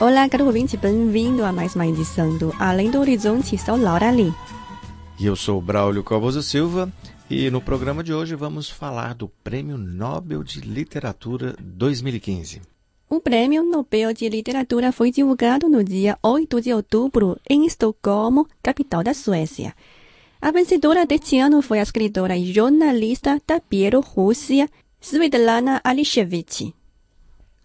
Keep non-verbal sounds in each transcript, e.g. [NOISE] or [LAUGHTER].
Olá, caro ouvinte, bem-vindo a mais uma edição do Além do Horizonte. Sou Laura Lee. E eu sou Braulio Calvoso Silva e no programa de hoje vamos falar do Prêmio Nobel de Literatura 2015. O Prêmio Nobel de Literatura foi divulgado no dia 8 de outubro em Estocolmo, capital da Suécia. A vencedora deste ano foi a escritora e jornalista da Bielorrússia, Svetlana Alishevich.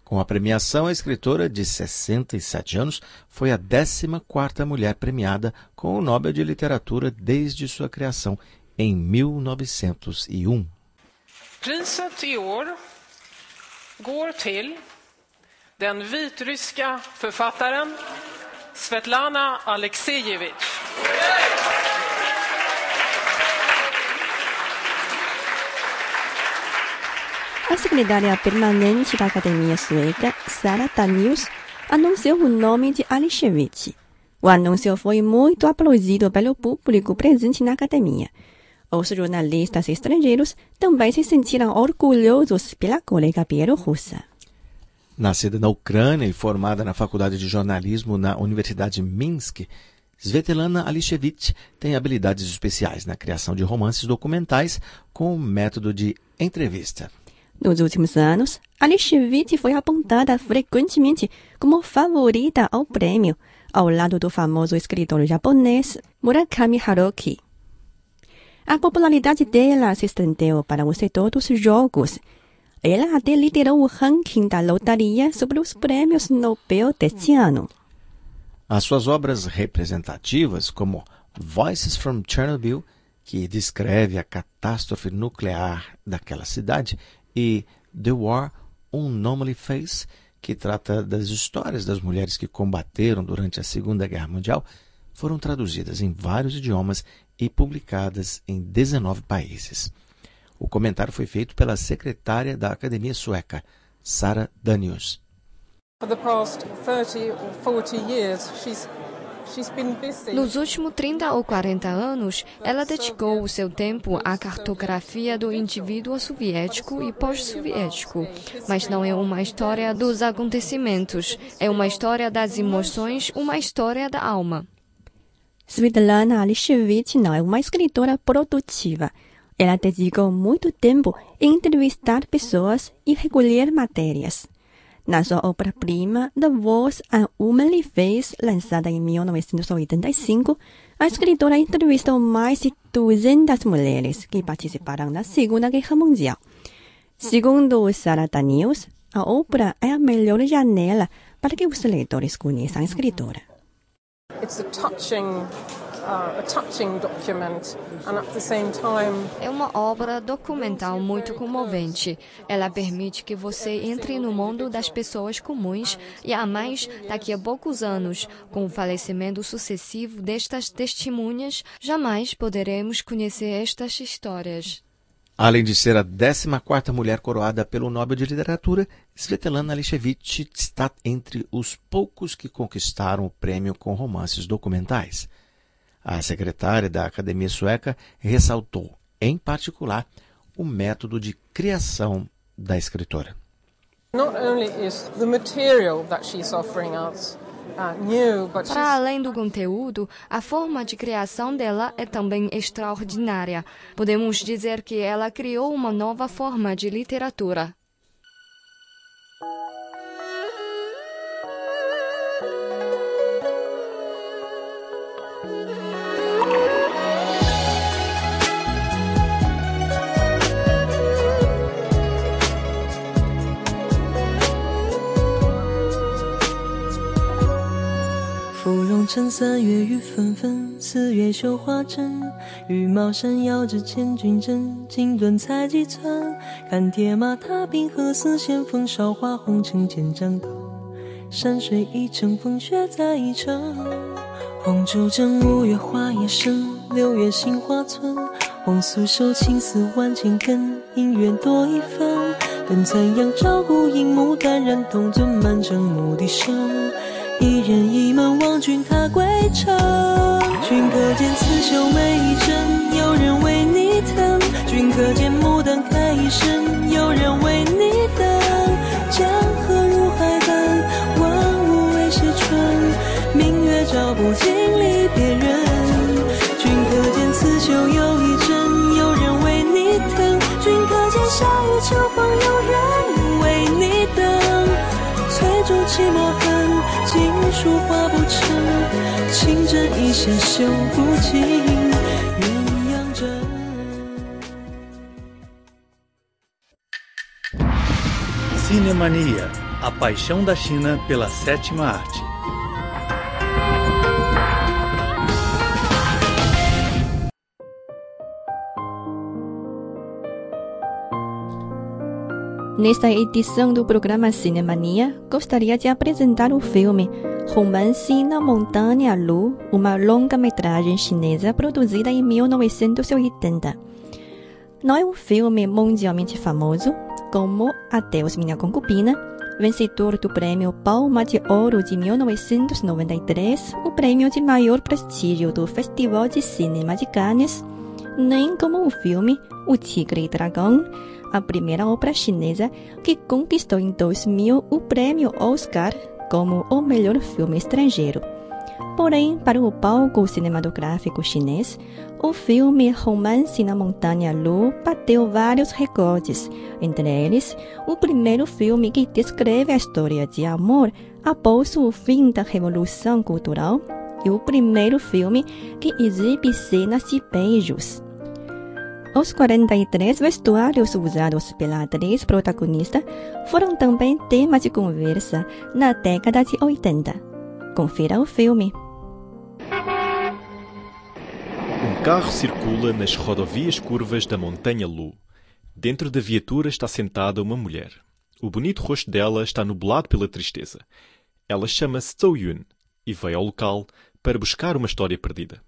Com a premiação, a escritora de 67 anos foi a 14ª mulher premiada com o Nobel de Literatura desde sua criação em 1901. Priset i år går till den vitryska författaren Svetlana. A secretária permanente da Academia Sueca, Sara Danius, anunciou o nome de Alishevich. O anúncio foi muito aplaudido pelo público presente na academia. Os jornalistas estrangeiros também se sentiram orgulhosos pela colega bielorrussa. Nascida na Ucrânia e formada na Faculdade de Jornalismo na Universidade Minsk, Svetlana Alishevich tem habilidades especiais na criação de romances documentais com o método de entrevista. Nos últimos anos, Alishevich foi apontada frequentemente como favorita ao prêmio, ao lado do famoso escritor japonês Murakami Haruki. A popularidade dela se estendeu para o setor dos jogos. Ela até liderou o ranking da lotaria sobre os prêmios Nobel deste ano. As suas obras representativas, como Voices from Chernobyl, que descreve a catástrofe nuclear daquela cidade, e The War Unknownly Face, que trata das histórias das mulheres que combateram durante a Segunda Guerra Mundial, foram traduzidas em vários idiomas e publicadas em 19 países. O comentário foi feito pela secretária da Academia Sueca, Sara Danius. For the past 30 or 40 years, she's she's been busy. Nos últimos 30 ou 40 anos, ela dedicou o seu tempo à cartografia do indivíduo soviético e pós-soviético. Mas não é uma história dos acontecimentos, é uma história das emoções, uma história da alma. Svetlana Alishevich não é uma escritora produtiva. Ela dedicou muito tempo em entrevistar pessoas e recolher matérias. Na sua obra-prima, The Voice and Womanly Face, lançada em 1985, a escritora entrevistou mais de 200 mulheres que participaram da Segunda Guerra Mundial. Segundo Sarah Daniels, a obra é a melhor janela para que os leitores conheçam a escritora. É uma obra documental muito comovente. Ela permite que você entre no mundo das pessoas comuns e a mais daqui a poucos anos, com o falecimento sucessivo destas testemunhas, jamais poderemos conhecer estas histórias. Além de ser a 14ª mulher coroada pelo Nobel de Literatura, Svetlana Alishevich está entre os poucos que conquistaram o prêmio com romances documentais. A secretária da Academia Sueca ressaltou, em particular, o método de criação da escritora. not only is the material that she's offering us para além do conteúdo, a forma de criação dela é também extraordinária. Podemos dizer que ela criou uma nova forma de literatura. 三月雨纷纷，四月绣花针。羽毛扇摇着千军阵，锦缎裁几寸。看铁马踏冰河，似线风韶华红尘千丈头。山水一程，风雪再一程。红烛正，五月花叶深，六月杏花村。红酥手，青丝万千根，姻缘多一分。等残阳照孤影，牡丹染铜樽，满城牧笛声。一人一梦望君踏归程，君可见刺绣每一针，有人为你疼；君可见牡丹开一生，有人为你等。江河入海奔，万物为谁春？明月照不尽 针一线绣不尽鸳鸯枕。Cinemania, a paixão da China pela sétima arte. Nesta edição do programa Cinemania, gostaria de apresentar o filme Romance na Montanha Lu, uma longa-metragem chinesa produzida em 1980. Não é um filme mundialmente famoso, como Adeus Minha Concubina, vencedor do prêmio Palma de Ouro de 1993, o prêmio de maior prestígio do Festival de Cinema de Cannes, nem como o filme O Tigre e Dragão, a primeira ópera chinesa que conquistou em 2000 o prêmio Oscar como o melhor filme estrangeiro. Porém, para o palco cinematográfico chinês, o filme Romance na Montanha Lu bateu vários recordes, entre eles o primeiro filme que descreve a história de amor após o fim da Revolução Cultural e o primeiro filme que exibe cenas de beijos. Os 43 vestuários usados pela atriz protagonista foram também tema de conversa na década de 80. Confira o filme. Um carro circula nas rodovias curvas da Montanha Lu. Dentro da viatura está sentada uma mulher. O bonito rosto dela está nublado pela tristeza. Ela chama-se Zhou Yun e veio ao local para buscar uma história perdida.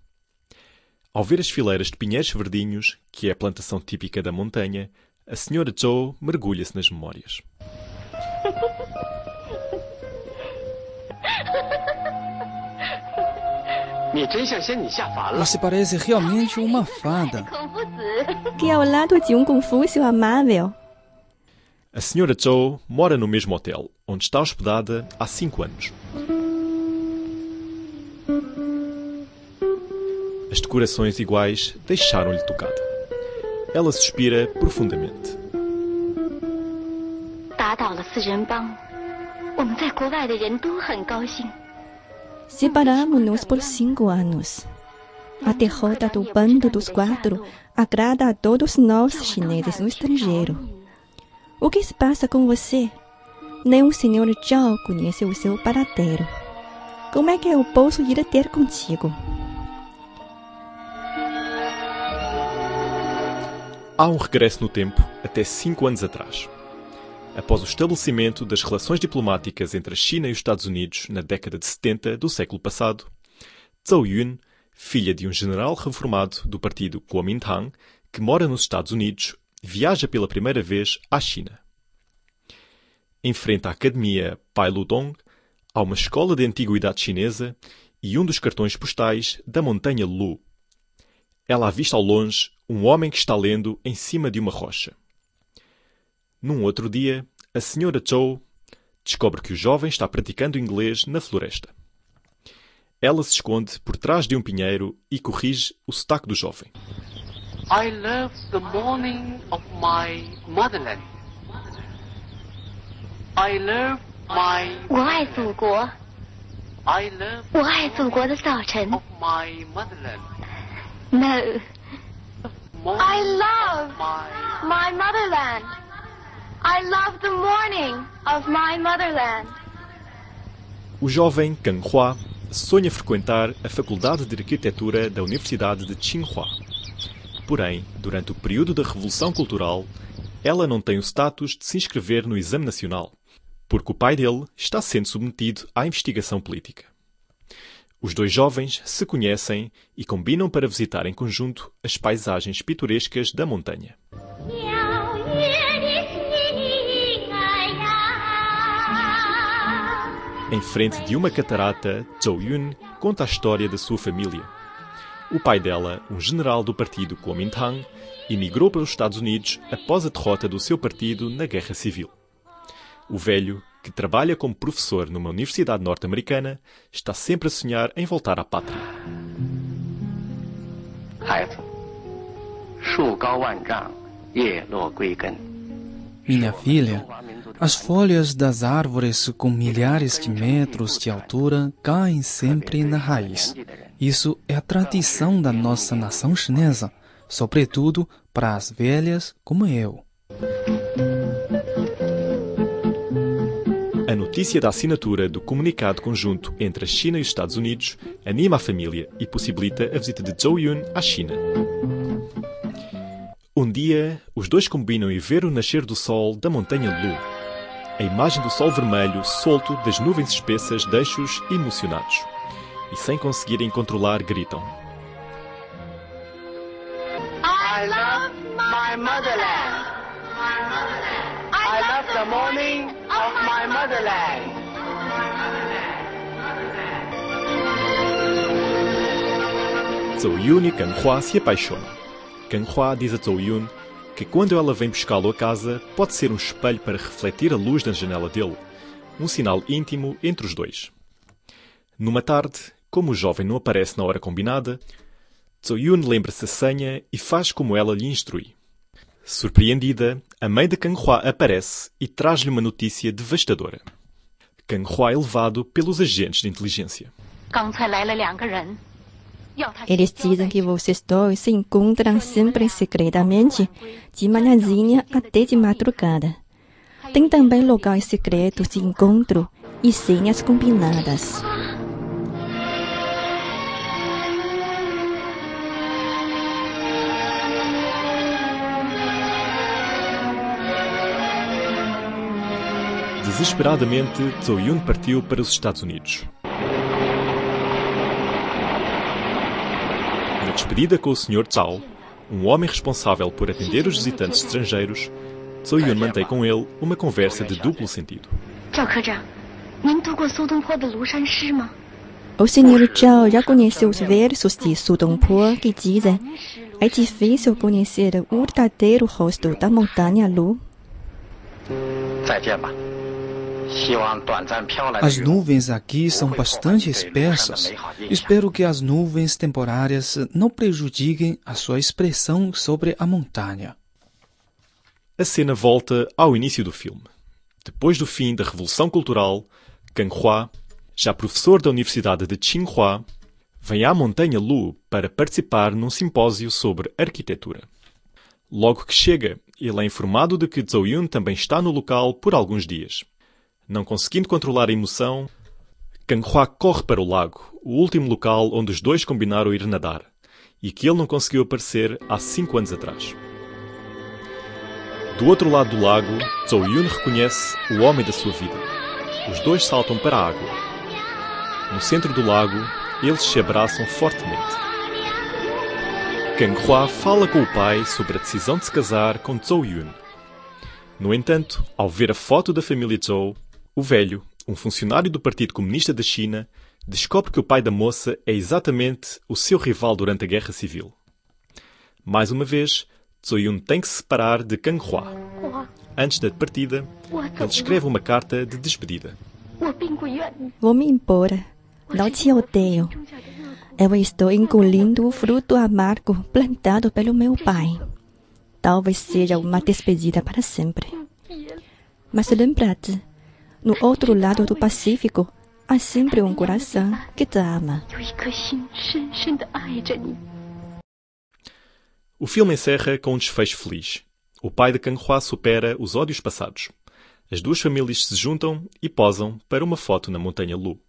Ao ver as fileiras de pinheiros verdinhos, que é a plantação típica da montanha, a senhora Zhou mergulha-se nas memórias. [LAUGHS] Você parece realmente uma fada. Que ao lado de um Confúcio amável. A senhora Zhou mora no mesmo hotel, onde está hospedada há cinco anos. As decorações iguais deixaram-lhe tocada. Ela suspira profundamente. Separamos-nos por cinco anos. A derrota do bando dos quatro agrada a todos nós chineses no estrangeiro. O que se passa com você? Nem o senhor Zhao conhece o seu paradeiro. Como é que eu posso ir ter contigo? Há um regresso no tempo até cinco anos atrás. Após o estabelecimento das relações diplomáticas entre a China e os Estados Unidos na década de 70 do século passado, Zhou Yun, filha de um general reformado do partido Kuomintang, que mora nos Estados Unidos, viaja pela primeira vez à China. Em frente à Academia Pai Ludong, há uma escola de antiguidade chinesa e um dos cartões postais da montanha Lu Ela avista ao longe um homem que está lendo em cima de uma rocha. Num outro dia, a senhora Zhou descobre que o jovem está praticando inglês na floresta. Ela se esconde por trás de um pinheiro e corrige o sotaque do jovem. I love the morning of my motherland. I love my 我爱祖国， I love 我爱祖国的早晨。 of my motherland. No, I love my motherland. I love the morning of my motherland. O jovem Kang Hua sonha frequentar a Faculdade de Arquitetura da Universidade de Tsinghua. Porém, durante o período da Revolução Cultural, ela não tem o status de se inscrever no exame nacional, porque o pai dele está sendo submetido à investigação política. Os dois jovens se conhecem e combinam para visitar em conjunto as paisagens pitorescas da montanha. Em frente de uma catarata, Zhou Yun conta a história da sua família. O pai dela, um general do partido Kuomintang, emigrou para os Estados Unidos após a derrota do seu partido na Guerra Civil. O velho, que trabalha como professor numa universidade norte-americana, está sempre a sonhar em voltar à pátria. Minha filha, as folhas das árvores com milhares de metros de altura caem sempre na raiz. Isso é a tradição da nossa nação chinesa, sobretudo para as velhas como eu. A notícia da assinatura do comunicado conjunto entre a China e os Estados Unidos anima a família e possibilita a visita de Zhou Yun à China. Um dia, os dois combinam em ver o nascer do sol da montanha Lu. A imagem do sol vermelho solto das nuvens espessas deixa-os emocionados. E sem conseguirem controlar, gritam. I love my motherland. I love the morning my motherland. Zhou Yun e Kang Hua se apaixonam. Kang Hua diz a Zhou Yun que quando ela vem buscá-lo a casa, pode ser um espelho para refletir a luz da janela dele, um sinal íntimo entre os dois. Numa tarde, como o jovem não aparece na hora combinada, Zhou Yun lembra-se a senha e faz como ela lhe instrui. Surpreendida, a mãe de Kang Hua aparece e traz-lhe uma notícia devastadora. Kang Hua é levado pelos agentes de inteligência. Eles dizem que vocês dois se encontram sempre secretamente, de manhãzinha até de madrugada. Tem também locais secretos de encontro e senhas combinadas. Desesperadamente, Zhou Yun partiu para os Estados Unidos. Na despedida com o Sr. Zhao, um homem responsável por atender os visitantes estrangeiros, Zhou Yun mantém com ele uma conversa de duplo sentido. O Sr. Zhao já conheceu os versos de Su Dongpo que dizem é difícil conhecer o verdadeiro rosto da montanha Lu. As 雨 nuvens aqui são bastante espessas. Espero que as nuvens temporárias não prejudiquem a sua expressão sobre a montanha. A cena volta ao início do filme. Depois do fim da Revolução Cultural, Kang Hua, já professor da Universidade de Tsinghua, vem à Montanha Lu para participar num simpósio sobre arquitetura. Logo que chega, ele é informado de que Zhou Yun também está no local por alguns dias. Não conseguindo controlar a emoção, Kang Hua corre para o lago, o último local onde os dois combinaram ir nadar, e que ele não conseguiu aparecer há cinco anos atrás. Do outro lado do lago, Zhou Yun reconhece o homem da sua vida. Os dois saltam para a água. No centro do lago, eles se abraçam fortemente. Kang Hua fala com o pai sobre a decisão de se casar com Zhou Yun. No entanto, ao ver a foto da família Zhou, o velho, um funcionário do Partido Comunista da China, descobre que o pai da moça é exatamente o seu rival durante a Guerra Civil. Mais uma vez, Tsoyun tem que se separar de Kang Hua. Antes da partida, ele escreve uma carta de despedida. Vou-me embora. Não te odeio. Eu estou engolindo o fruto amargo plantado pelo meu pai. Talvez seja uma despedida para sempre. Mas lembra-te no outro lado do Pacífico, há sempre um coração que te ama. O filme encerra com um desfecho feliz. O pai de Kang Hua supera os ódios passados. As duas famílias se juntam e posam para uma foto na Montanha Lu.